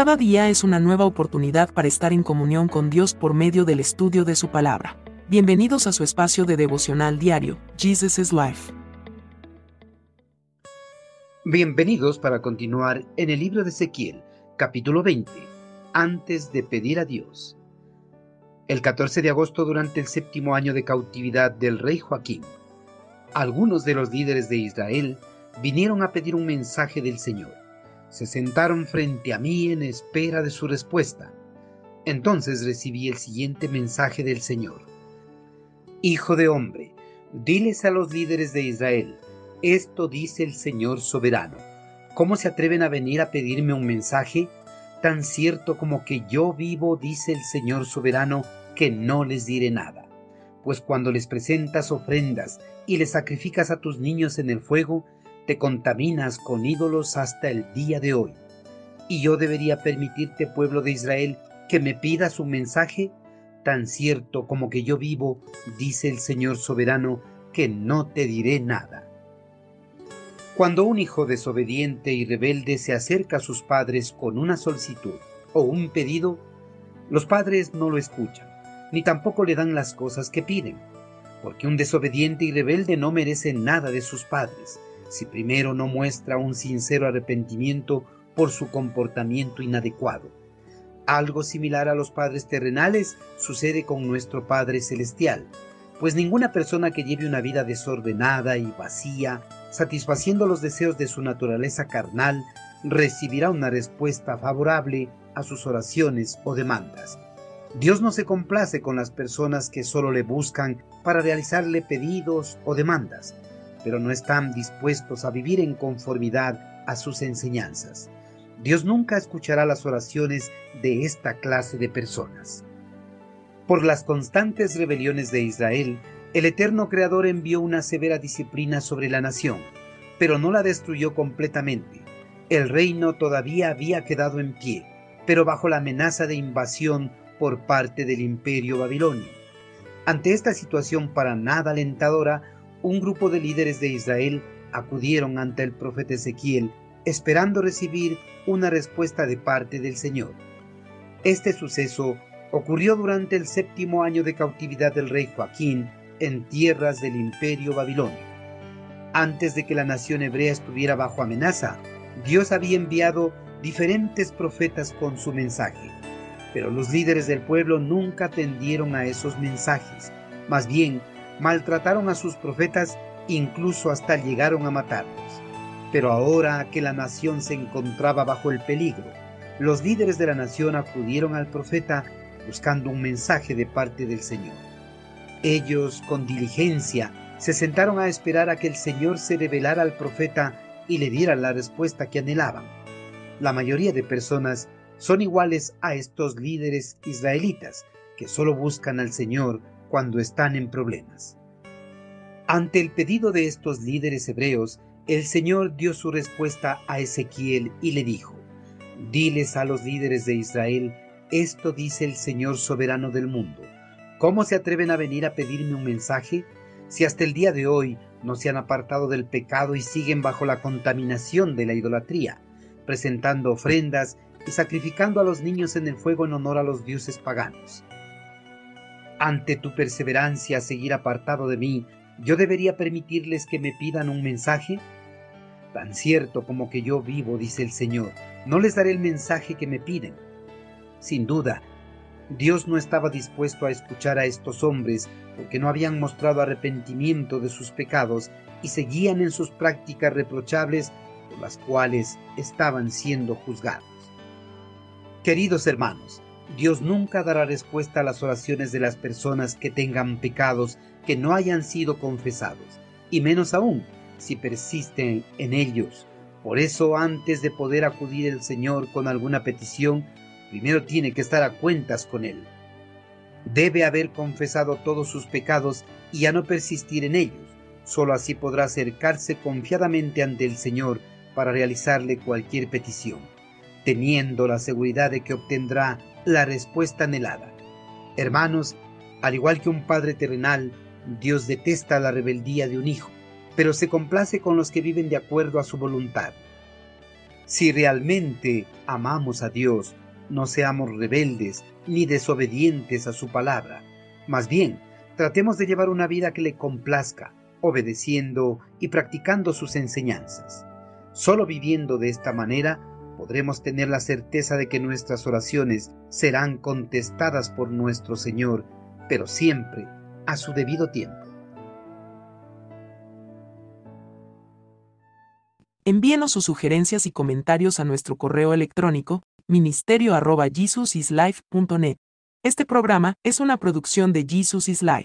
Cada día es una nueva oportunidad para estar en comunión con Dios por medio del estudio de su palabra. Bienvenidos a su espacio de devocional diario, Jesus is Life. Bienvenidos para continuar en el libro de Ezequiel, capítulo 20, antes de pedir a Dios. El 14 de agosto, durante el séptimo año de cautividad del rey Joaquín, algunos de los líderes de Israel vinieron a pedir un mensaje del Señor se sentaron frente a mí en espera de su respuesta. Entonces recibí el siguiente mensaje del Señor. Hijo de hombre, diles a los líderes de Israel, esto dice el Señor soberano. ¿Cómo se atreven a venir a pedirme un mensaje? Tan cierto como que yo vivo, dice el Señor soberano, que no les diré nada. Pues cuando les presentas ofrendas y les sacrificas a tus niños en el fuego, te contaminas con ídolos hasta el día de hoy. ¿Y yo debería permitirte, pueblo de Israel, que me pidas un mensaje? Tan cierto como que yo vivo, dice el Señor soberano, que no te diré nada. Cuando un hijo desobediente y rebelde se acerca a sus padres con una solicitud o un pedido, los padres no lo escuchan, ni tampoco le dan las cosas que piden, porque un desobediente y rebelde no merece nada de sus padres, si primero no muestra un sincero arrepentimiento por su comportamiento inadecuado. Algo similar a los padres terrenales sucede con nuestro Padre Celestial, pues ninguna persona que lleve una vida desordenada y vacía, satisfaciendo los deseos de su naturaleza carnal, recibirá una respuesta favorable a sus oraciones o demandas. Dios no se complace con las personas que solo le buscan para realizarle pedidos o demandas, pero no están dispuestos a vivir en conformidad a sus enseñanzas. Dios nunca escuchará las oraciones de esta clase de personas. Por las constantes rebeliones de Israel, el eterno Creador envió una severa disciplina sobre la nación, pero no la destruyó completamente. El reino todavía había quedado en pie, pero bajo la amenaza de invasión por parte del imperio babilonio. Ante esta situación para nada alentadora, un grupo de líderes de Israel acudieron ante el profeta Ezequiel esperando recibir una respuesta de parte del Señor. Este suceso ocurrió durante el séptimo año de cautividad del rey Joaquín en tierras del imperio babilonio. Antes de que la nación hebrea estuviera bajo amenaza, Dios había enviado diferentes profetas con su mensaje, pero los líderes del pueblo nunca atendieron a esos mensajes, más bien maltrataron a sus profetas, incluso hasta llegaron a matarlos. Pero ahora que la nación se encontraba bajo el peligro, los líderes de la nación acudieron al profeta buscando un mensaje de parte del Señor. Ellos, con diligencia, se sentaron a esperar a que el Señor se revelara al profeta y le diera la respuesta que anhelaban. La mayoría de personas son iguales a estos líderes israelitas que solo buscan al Señor cuando están en problemas. Ante el pedido de estos líderes hebreos, el Señor dio su respuesta a Ezequiel y le dijo, Diles a los líderes de Israel, esto dice el Señor soberano del mundo. ¿Cómo se atreven a venir a pedirme un mensaje si hasta el día de hoy no se han apartado del pecado y siguen bajo la contaminación de la idolatría, presentando ofrendas y sacrificando a los niños en el fuego en honor a los dioses paganos? Ante tu perseverancia a seguir apartado de mí, ¿yo debería permitirles que me pidan un mensaje? Tan cierto como que yo vivo, dice el Señor, no les daré el mensaje que me piden. Sin duda, Dios no estaba dispuesto a escuchar a estos hombres porque no habían mostrado arrepentimiento de sus pecados y seguían en sus prácticas reprochables por las cuales estaban siendo juzgados. Queridos hermanos, Dios nunca dará respuesta a las oraciones de las personas que tengan pecados que no hayan sido confesados, y menos aún si persisten en ellos. Por eso, antes de poder acudir el Señor con alguna petición, primero tiene que estar a cuentas con Él. Debe haber confesado todos sus pecados y ya no persistir en ellos. Solo así podrá acercarse confiadamente ante el Señor para realizarle cualquier petición, teniendo la seguridad de que obtendrá la respuesta anhelada. Hermanos, al igual que un padre terrenal, Dios detesta la rebeldía de un hijo, pero se complace con los que viven de acuerdo a su voluntad. Si realmente amamos a Dios, no seamos rebeldes ni desobedientes a su palabra. Más bien, tratemos de llevar una vida que le complazca, obedeciendo y practicando sus enseñanzas. Solo viviendo de esta manera podremos tener la certeza de que nuestras oraciones serán contestadas por nuestro Señor, pero siempre a su debido tiempo. Envíenos sus sugerencias y comentarios a nuestro correo electrónico ministerio arroba Este programa es una producción de Jesus is Life.